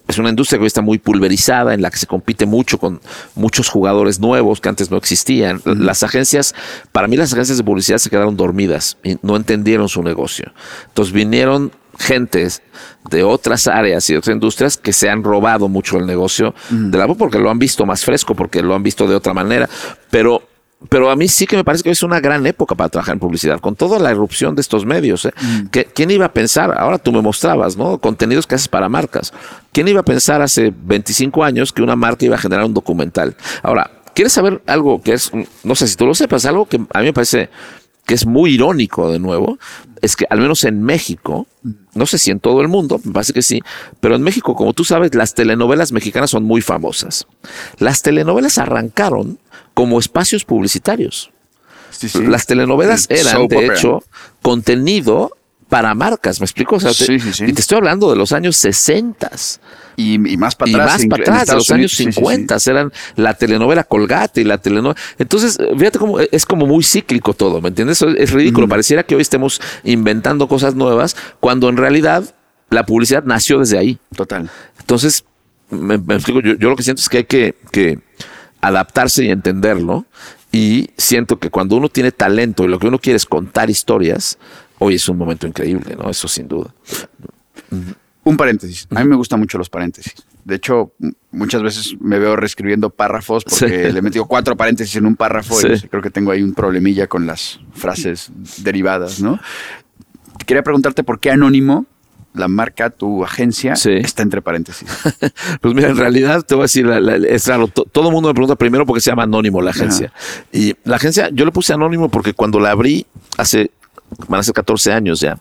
es una industria que hoy está muy pulverizada, en la que se compite mucho con muchos jugadores nuevos que antes no existían. Las agencias, para mí las agencias de publicidad se quedaron dormidas y no entendieron su negocio. Entonces vinieron gentes de otras áreas y de otras industrias que se han robado mucho el negocio de la porque lo han visto más fresco, porque lo han visto de otra manera, pero pero a mí sí que me parece que es una gran época para trabajar en publicidad, con toda la erupción de estos medios. ¿eh? Mm. ¿Quién iba a pensar? Ahora tú me mostrabas, ¿no? Contenidos que haces para marcas. ¿Quién iba a pensar hace 25 años que una marca iba a generar un documental? Ahora, ¿quieres saber algo que es, no sé si tú lo sepas, algo que a mí me parece que es muy irónico de nuevo, es que al menos en México, no sé si en todo el mundo, me parece que sí, pero en México, como tú sabes, las telenovelas mexicanas son muy famosas. Las telenovelas arrancaron como espacios publicitarios. Las telenovelas eran, de hecho, contenido para marcas, ¿me explico? y te estoy hablando de los años 60. Y, más para atrás. Y más para atrás, de los años 50 eran la telenovela Colgate y la telenovela. Entonces, fíjate cómo es como muy cíclico todo, ¿me entiendes? Es ridículo. Pareciera que hoy estemos inventando cosas nuevas cuando en realidad la publicidad nació desde ahí. Total. Entonces, me, explico, yo, lo que siento es que hay que, que adaptarse y entenderlo. Y siento que cuando uno tiene talento y lo que uno quiere es contar historias, hoy es un momento increíble, ¿no? Eso sin duda. Un paréntesis. A mí me gustan mucho los paréntesis. De hecho, muchas veces me veo reescribiendo párrafos porque le he metido cuatro paréntesis en un párrafo y creo que tengo ahí un problemilla con las frases derivadas, ¿no? Quería preguntarte por qué anónimo la marca, tu agencia, está entre paréntesis. pues mira, en realidad te voy a decir, es raro, todo el mundo me pregunta primero por qué se llama Anónimo la agencia. Y la agencia, yo le puse Anónimo porque cuando la abrí hace, van a ser 14 años ya,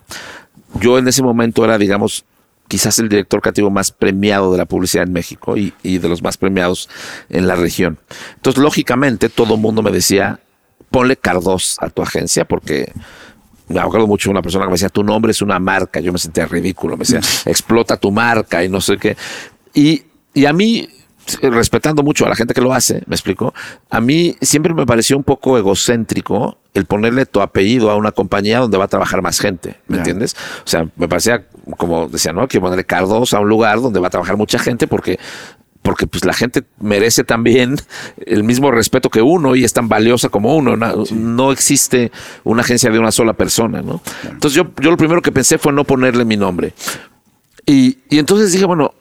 yo en ese momento era, digamos, quizás el director creativo más premiado de la publicidad en México y, y de los más premiados en la región. Entonces, lógicamente, todo el mundo me decía, ponle Cardos a tu agencia porque me acuerdo mucho de una persona que me decía, tu nombre es una marca. Yo me sentía ridículo. Me decía, explota tu marca y no sé qué. Y, y a mí, respetando mucho a la gente que lo hace, me explico, a mí siempre me pareció un poco egocéntrico el ponerle tu apellido a una compañía donde va a trabajar más gente, ¿me entiendes? O sea, me parecía, como decía, ¿no? Que ponerle Cardos a un lugar donde va a trabajar mucha gente porque porque pues la gente merece también el mismo respeto que uno y es tan valiosa como uno. No, existe una agencia de una sola persona, ¿no? Entonces yo, yo lo primero que pensé fue no ponerle mi nombre. Y, y entonces dije, bueno,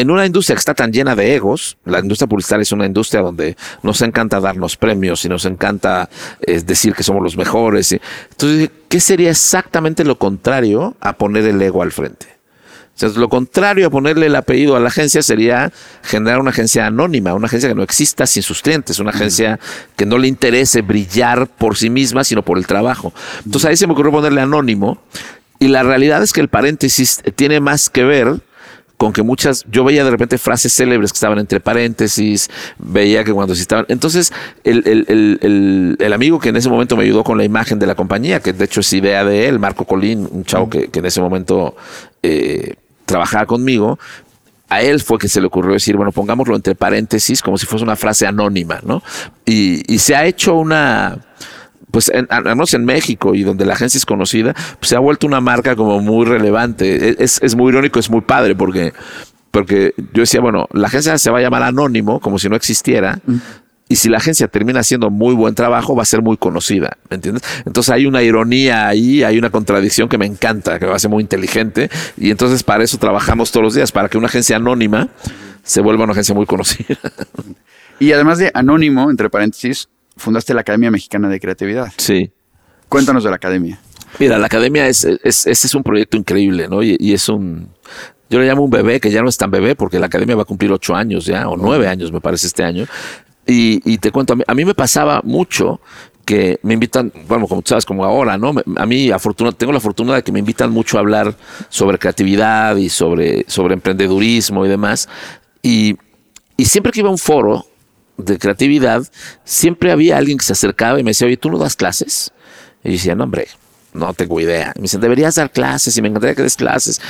en una industria que está tan llena de egos, la industria publicitaria es una industria donde nos encanta darnos premios y nos encanta eh, decir que somos los mejores. Entonces, ¿qué sería exactamente lo contrario a poner el ego al frente? O sea, lo contrario a ponerle el apellido a la agencia sería generar una agencia anónima, una agencia que no exista sin sus clientes, una agencia que no le interese brillar por sí misma, sino por el trabajo. Entonces ahí se me ocurrió ponerle anónimo. Y la realidad es que el paréntesis tiene más que ver con que muchas, yo veía de repente frases célebres que estaban entre paréntesis, veía que cuando se estaban, entonces el, el, el, el, amigo que en ese momento me ayudó con la imagen de la compañía, que de hecho es idea de él, Marco Colín, un chavo que, que en ese momento eh, trabajaba conmigo, a él fue que se le ocurrió decir, bueno, pongámoslo entre paréntesis como si fuese una frase anónima, ¿no? Y, y se ha hecho una, pues en, al menos en México y donde la agencia es conocida, pues se ha vuelto una marca como muy relevante. Es, es muy irónico, es muy padre porque, porque yo decía, bueno, la agencia se va a llamar Anónimo, como si no existiera. Y si la agencia termina haciendo muy buen trabajo, va a ser muy conocida, ¿me entiendes? Entonces hay una ironía ahí, hay una contradicción que me encanta, que va a ser muy inteligente. Y entonces para eso trabajamos todos los días, para que una agencia anónima se vuelva una agencia muy conocida. Y además de anónimo, entre paréntesis, fundaste la Academia Mexicana de Creatividad. Sí. Cuéntanos de la Academia. Mira, la Academia es, es, es un proyecto increíble, ¿no? Y, y, es un, yo le llamo un bebé, que ya no es tan bebé, porque la Academia va a cumplir ocho años ya, o nueve años me parece este año. Y, y te cuento, a mí, a mí, me pasaba mucho que me invitan, bueno, como tú sabes, como ahora, ¿no? A mí, afortuna, tengo la fortuna de que me invitan mucho a hablar sobre creatividad y sobre, sobre emprendedurismo y demás. Y, y siempre que iba a un foro, de creatividad, siempre había alguien que se acercaba y me decía, oye, ¿tú no das clases? Y yo decía, no, hombre, no tengo idea. Y me dicen, deberías dar clases y me encantaría que des clases.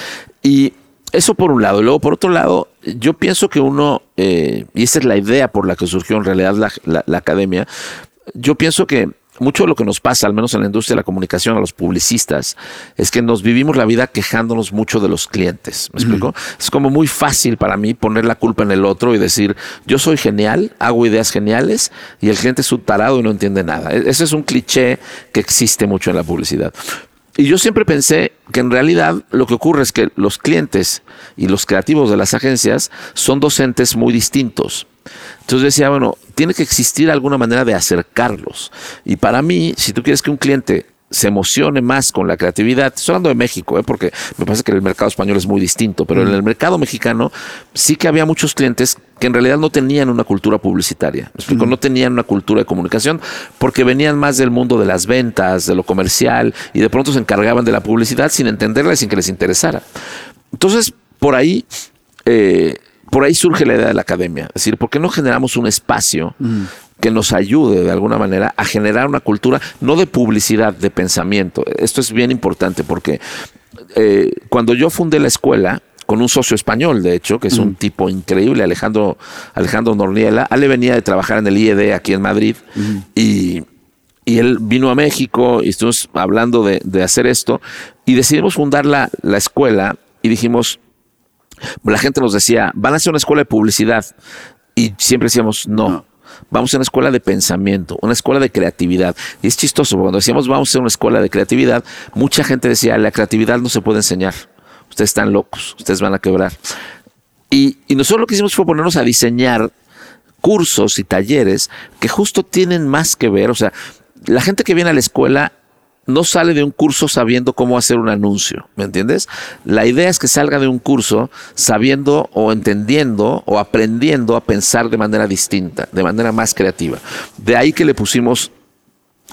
Y eso por un lado. Y luego, por otro lado, yo pienso que uno, eh, y esa es la idea por la que surgió en realidad la, la, la academia, yo pienso que mucho de lo que nos pasa, al menos en la industria de la comunicación, a los publicistas, es que nos vivimos la vida quejándonos mucho de los clientes. ¿Me explico? Es como muy fácil para mí poner la culpa en el otro y decir, yo soy genial, hago ideas geniales y el cliente es un tarado y no entiende nada. E-, ese es un cliché que existe mucho en la publicidad. Y yo siempre pensé que en realidad lo que ocurre es que los clientes y los creativos de las agencias son docentes muy distintos. Entonces decía, bueno, tiene que existir alguna manera de acercarlos. Y para mí, si tú quieres que un cliente se emocione más con la creatividad. Estoy hablando de México, ¿eh? porque me parece que el mercado español es muy distinto, pero mm. en el mercado mexicano sí que había muchos clientes que en realidad no tenían una cultura publicitaria. ¿Me explico? Mm. No tenían una cultura de comunicación porque venían más del mundo de las ventas, de lo comercial, y de pronto se encargaban de la publicidad sin entenderla y sin que les interesara. Entonces, por ahí... Eh, por ahí surge la idea de la academia. Es decir, ¿por qué no generamos un espacio mm. que nos ayude de alguna manera a generar una cultura, no de publicidad, de pensamiento? Esto es bien importante porque eh, cuando yo fundé la escuela, con un socio español, de hecho, que es un mm. tipo increíble, Alejandro, Alejandro Norniela. Ale venía de trabajar en el IED aquí en Madrid mm. y, y, él vino a México y estuvimos hablando de, de hacer esto y decidimos fundar la, la escuela y dijimos, la gente nos decía, van a hacer una escuela de publicidad. Y siempre decíamos, no. no. Vamos a una escuela de pensamiento, una escuela de creatividad. Y es chistoso, cuando decíamos vamos a una escuela de creatividad, mucha gente decía, la creatividad no se puede enseñar. Ustedes están locos, ustedes van a quebrar. Y, y nosotros lo que hicimos fue ponernos a diseñar cursos y talleres que justo tienen más que ver, o sea, la gente que viene a la escuela no sale de un curso sabiendo cómo hacer un anuncio, ¿me entiendes? La idea es que salga de un curso sabiendo o entendiendo o aprendiendo a pensar de manera distinta, de manera más creativa. De ahí que le pusimos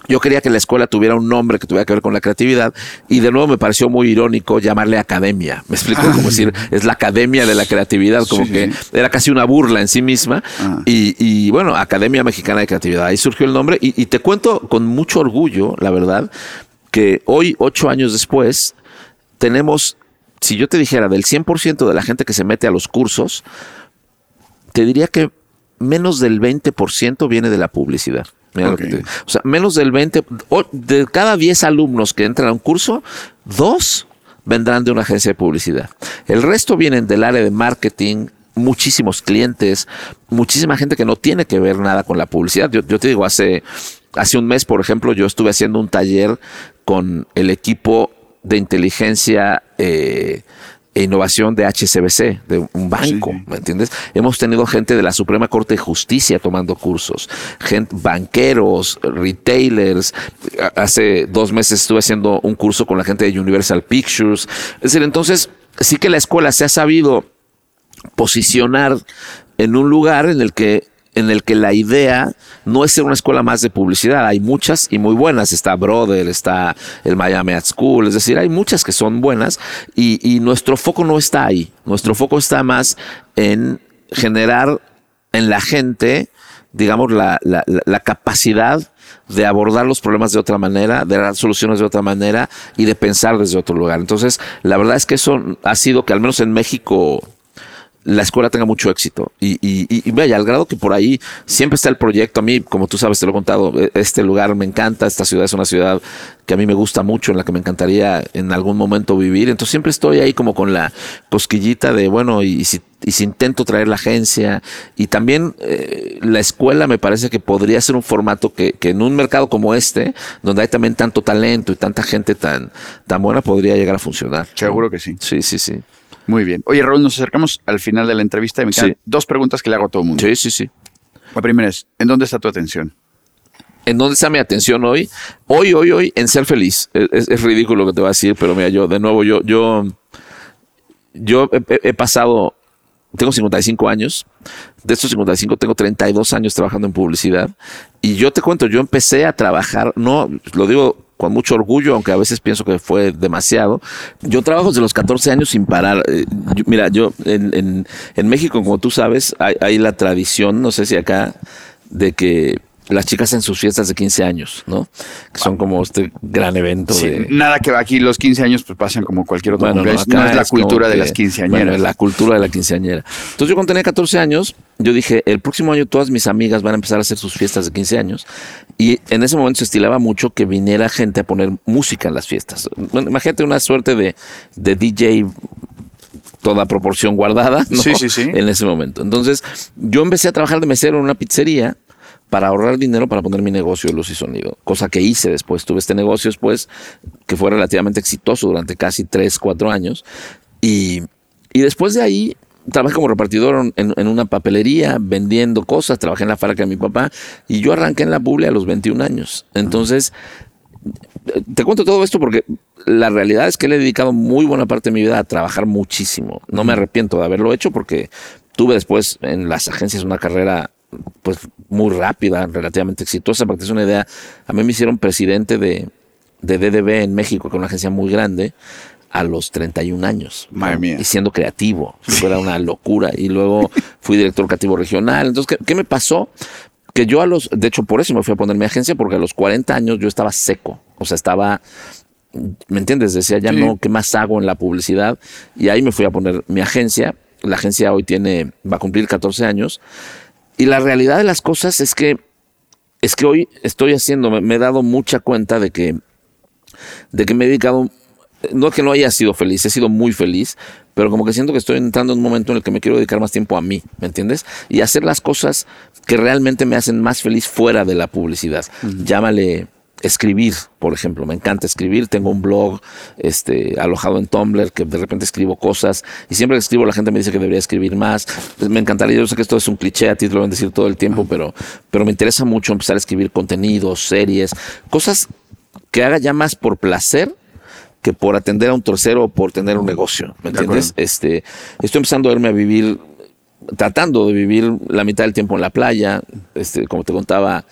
yo quería que la escuela tuviera un nombre que tuviera que ver con la creatividad y de nuevo me pareció muy irónico llamarle academia. Me explico, ah. como decir, es la academia de la creatividad, como sí, que sí. era casi una burla en sí misma. Ah. Y, y, bueno, Academia Mexicana de Creatividad, ahí surgió el nombre y, y te cuento con mucho orgullo, la verdad, que hoy, ocho años después, tenemos, si yo te dijera, del 100% de la gente que se mete a los cursos, te diría que menos del 20% viene de la publicidad. Okay. Te, o sea, menos del 20, de cada 10 alumnos que entran a un curso, dos vendrán de una agencia de publicidad. El resto vienen del área de marketing, muchísimos clientes, muchísima gente que no tiene que ver nada con la publicidad. Yo, yo te digo, hace, hace un mes, por ejemplo, yo estuve haciendo un taller con el equipo de inteligencia eh, e innovación de HCBC, de un banco, ¿me entiendes? Hemos tenido gente de la Suprema Corte de Justicia tomando cursos, gente, banqueros, retailers. Hace dos meses estuve haciendo un curso con la gente de Universal Pictures. Es decir, entonces sí que la escuela se ha sabido posicionar en un lugar en el que en el que la idea no es ser una escuela más de publicidad. Hay muchas y muy buenas. Está Brother, está el Miami Art School. Es decir, hay muchas que son buenas y, nuestro foco no está ahí. Nuestro foco está más en generar en la gente, digamos, la, la capacidad de abordar los problemas de otra manera, de dar soluciones de otra manera y de pensar desde otro lugar. Entonces, la verdad es que eso ha sido que al menos en México la escuela tenga mucho éxito. Y, y, vaya, al grado que por ahí siempre está el proyecto. A mí, como tú sabes, te lo he contado, e, este lugar me encanta, esta ciudad es una ciudad que a mí me gusta mucho, en la que me encantaría en algún momento vivir. Entonces siempre estoy ahí como con la cosquillita de, bueno, y si, y si intento traer la agencia. Y también eh, la escuela me parece que podría ser un formato que, que, en un mercado como este, donde hay también tanto talento y tanta gente tan, tan buena, podría llegar a funcionar. Seguro que sí. Sí, sí, sí. Muy bien. Oye, Raúl, nos acercamos al final de la entrevista y me quedan dos preguntas que le hago a todo el mundo. Sí, sí, sí. La primera es, ¿en dónde está tu atención? ¿En dónde está mi atención hoy? Hoy, hoy, hoy, en ser feliz. Es, ridículo lo que te voy a decir, pero mira, yo, de nuevo, yo, yo, yo he, pasado, tengo 55 años. De estos 55 tengo 32 años trabajando en publicidad. Y yo te cuento, yo empecé a trabajar, no, lo digo con mucho orgullo, aunque a veces pienso que fue demasiado. Yo trabajo desde los 14 años sin parar. Eh, mira, yo en, en, México, como tú sabes, hay, hay la tradición, no sé si acá, de que las chicas en sus fiestas de 15 años, ¿no? Que son como este gran evento. de... Nada que va aquí, los 15 años pues pasan como cualquier otro bueno, no, es la cultura de las quinceañeras. Bueno, la cultura de la quinceañera. Entonces yo cuando tenía 14 años, yo dije, el próximo año todas mis amigas van a empezar a hacer sus fiestas de 15 años. Y en ese momento se estilaba mucho que viniera gente a poner música en las fiestas. Bueno, imagínate una suerte de, de DJ toda proporción guardada ¿no? sí, sí, sí. en ese momento. Entonces yo empecé a trabajar de mesero en una pizzería para ahorrar dinero para poner mi negocio de luz y sonido, cosa que hice después. Tuve este negocio después que fue relativamente exitoso durante casi 3, 4 años. Y, y después de ahí trabajé como repartidor en, en, una papelería vendiendo cosas, trabajé en la fábrica de mi papá y yo arranqué en la publi a los 21 años. Entonces, te cuento todo esto porque la realidad es que le he dedicado muy buena parte de mi vida a trabajar muchísimo. No me arrepiento de haberlo hecho porque tuve después en las agencias una carrera pues muy rápida, relativamente exitosa, para que es una idea, a mí me hicieron presidente de, de DDB en México, con una agencia muy grande, a los 31 años. Madre Y siendo creativo. Era una locura. Y luego fui director creativo regional. Entonces, ¿qué, me pasó? Que yo a los, de hecho, por eso me fui a poner mi agencia, porque a los 40 años yo estaba seco. O sea, estaba, ¿me entiendes? Decía, ya no, ¿qué más hago en la publicidad? Y ahí me fui a poner mi agencia. La agencia hoy tiene, va a cumplir 14 años. Y la realidad de las cosas es que es que hoy estoy haciendo, me, he dado mucha cuenta de que, de que me he dedicado, no que no haya sido feliz, he sido muy feliz, pero como que siento que estoy entrando en un momento en el que me quiero dedicar más tiempo a mí, ¿me entiendes? Y hacer las cosas que realmente me hacen más feliz fuera de la publicidad. Llámale escribir, por ejemplo, me encanta escribir, tengo un blog este, alojado en Tumblr que de repente escribo cosas y siempre que escribo la gente me dice que debería escribir más, pues, me encantaría, yo sé que esto es un cliché, a ti te lo van a decir todo el tiempo, pero, pero me interesa mucho empezar a escribir contenidos, series, cosas que haga ya más por placer que por atender a un tercero o por tener un negocio, ¿me entiendes? Este, estoy empezando a verme a vivir tratando de vivir la mitad del tiempo en la playa. Este, como te contaba,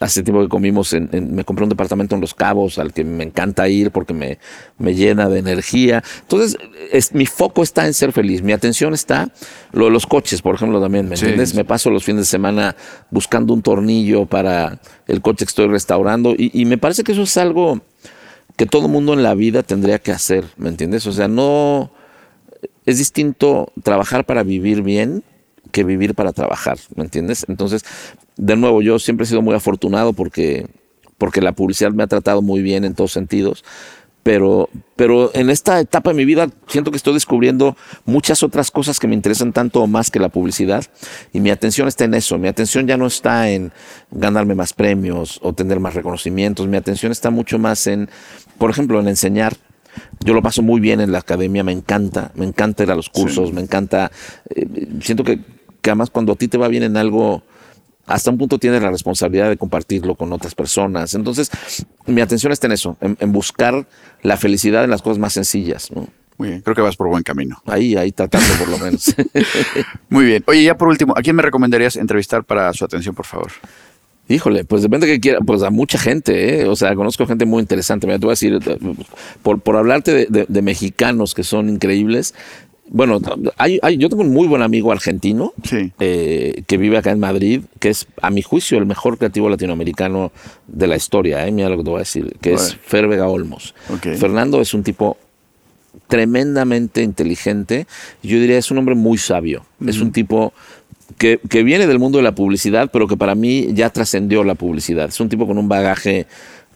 hace tiempo que comimos, en, me compré un departamento en Los Cabos al que me encanta ir porque me, me llena de energía. Entonces, es, mi foco está en ser feliz. Mi atención está, lo de los coches, por ejemplo, también, ¿me entiendes? Me paso los fines de semana buscando un tornillo para el coche que estoy restaurando y, y me parece que eso es algo que todo mundo en la vida tendría que hacer, ¿me entiendes? O sea, no es distinto trabajar para vivir bien que vivir para trabajar, ¿me entiendes? Entonces, de nuevo, yo siempre he sido muy afortunado porque, porque la publicidad me ha tratado muy bien en todos sentidos, pero, pero en esta etapa de mi vida siento que estoy descubriendo muchas otras cosas que me interesan tanto o más que la publicidad y mi atención está en eso, mi atención ya no está en ganarme más premios o tener más reconocimientos, mi atención está mucho más en, por ejemplo, en enseñar Yo lo paso muy bien en la academia, me encanta, me encanta ir a los cursos, me encanta. eh, siento que, además cuando a ti te va bien en algo, hasta un punto tienes la responsabilidad de compartirlo con otras personas. Entonces, mi atención está en eso, en, en buscar la felicidad en las cosas más sencillas. ¿no? Muy bien, creo que vas por buen camino. Ahí, ahí tratando por lo menos. Muy bien. Oye, ya por último, ¿a quién me recomendarías entrevistar para su atención, por favor? Híjole, pues depende de que quiera, pues a mucha gente, ¿eh? o sea, conozco gente muy interesante. Mira, te voy a decir, por, por hablarte de, de- de mexicanos que son increíbles, bueno, hay, hay- yo tengo un muy buen amigo argentino Sí. eh, que vive acá en Madrid, que es, a mi juicio, el mejor creativo latinoamericano de la historia, ¿eh? mira lo que te voy a decir, que es Vale. Fer Vega Olmos. Fernando es un tipo tremendamente inteligente. Yo diría es un hombre muy sabio. Es un tipo que, que viene del mundo de la publicidad, pero que para mí ya trascendió la publicidad. Es un tipo con un bagaje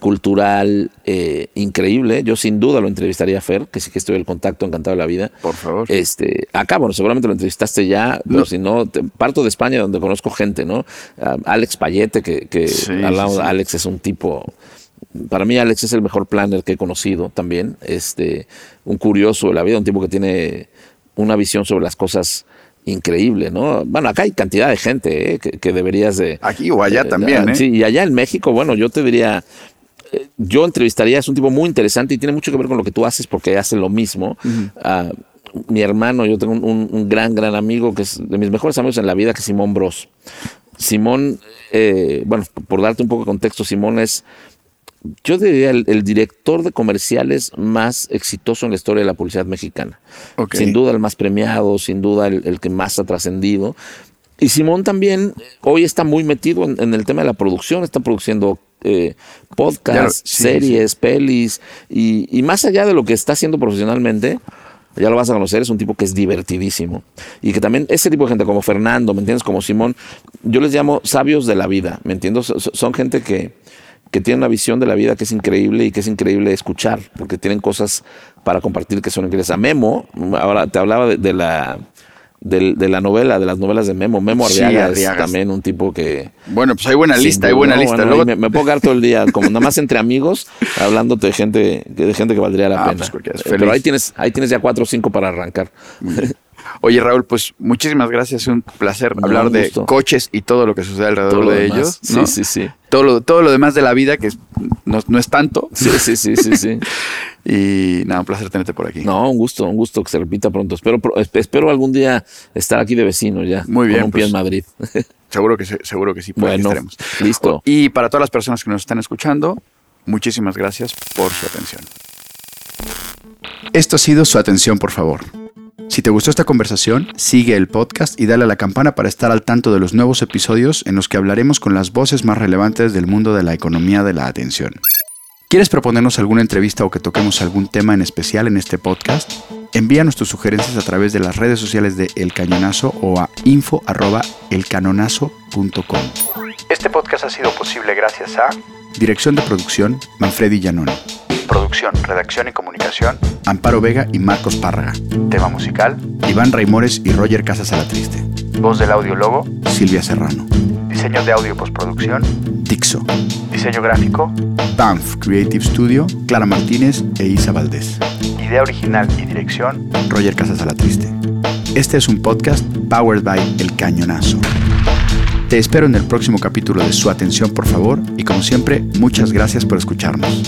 cultural eh, increíble. Yo sin duda lo entrevistaría a Fer, que sí que estoy en el contacto, encantado de la vida. Por favor. Este, acá, bueno, seguramente lo entrevistaste ya, pero No. si no, te- parto de España donde conozco gente, ¿no? Alex Payete, que, que Sí. Alex es un tipo. Para mí, Alex es el mejor planner que he conocido también. Este, un curioso de la vida, un tipo que tiene una visión sobre las cosas increíble, ¿no? Bueno, acá hay cantidad de gente ¿eh? que, que deberías de. Aquí o allá también, ¿eh? Sí, y allá en México, bueno, yo te diría, yo entrevistaría, es un tipo muy interesante y tiene mucho que ver con lo que tú haces porque hace lo mismo. Ah, mi hermano, yo tengo un, gran, gran amigo que es de mis mejores amigos en la vida, que es Simón Bros. Simón, eh, bueno, por darte un poco de contexto, Simón es, yo diría, el, el director de comerciales más exitoso en la historia de la publicidad mexicana. Sin duda el más premiado, sin duda el, el que más ha trascendido. Y Simón también eh, hoy está muy metido en, en el tema de la producción, está produciendo eh, podcasts, sí, series, pelis, y, y más allá de lo que está haciendo profesionalmente, ya lo vas a conocer, es un tipo que es divertidísimo. Y que también ese tipo de gente como Fernando, ¿me entiendes? Como Simón, yo les llamo sabios de la vida, ¿me entiendes? So- so- Son gente que, que tiene una visión de la vida que es increíble y que es increíble escuchar, porque tienen cosas para compartir que son increíbles. A Memo, ahora te hablaba de, de la del- de, la novela, de las novelas de Memo. Memo Sí, Arriaga es Arriaga. también un tipo que... Bueno, pues hay buena lista, hay buena no, lista. bueno, Luego- me, me puedo quedar todo el día, como nada más entre amigos, hablándote de gente, de gente que valdría la Ah, pena. pues, es Eh, Pero ahí tienes, ahí tienes ya cuatro o cinco para arrancar. Oye, Raúl, pues muchísimas gracias. Un placer hablar de coches y todo lo que sucede alrededor Todo lo de demás. ellos. Sí, ¿no? sí, sí. Todo lo, todo lo demás de la vida, que no, no es tanto. Sí, sí, sí, sí, sí. Y nada, un placer tenerte por aquí. No, un gusto, un gusto que se repita pronto. Espero, espero algún día estar aquí de vecino ya. Muy bien, Con un pie pues. en Madrid. Seguro que, se- seguro que sí. Bueno, estaremos. listo. Y para todas las personas que nos están escuchando, muchísimas gracias por su atención. Esto ha sido su atención, por favor. Si te gustó esta conversación, sigue el podcast y dale a la campana para estar al tanto de los nuevos episodios en los que hablaremos con las voces más relevantes del mundo de la economía de la atención. ¿Quieres proponernos alguna entrevista o que toquemos algún tema en especial en este podcast? Envíanos tus sugerencias a través de las redes sociales de El Cañonazo o a info@elcanonazo.com. Este podcast ha sido posible gracias a Dirección de producción Manfredi Giannone. Producción, redacción y comunicación Amparo Vega y Marcos Párraga. Tema musical Iván Raimores y Roger Casas Alatriste. Voz del audio logo Silvia Serrano. Diseño de audio postproducción Dixo. Diseño gráfico Banff Creative Studio Clara Martínez e Isa Valdés. Idea original y dirección Roger Casas Alatriste. Este es un podcast powered by El Cañonazo. Te espero en el próximo capítulo de Su Atención, por favor, y como siempre, muchas gracias por escucharnos.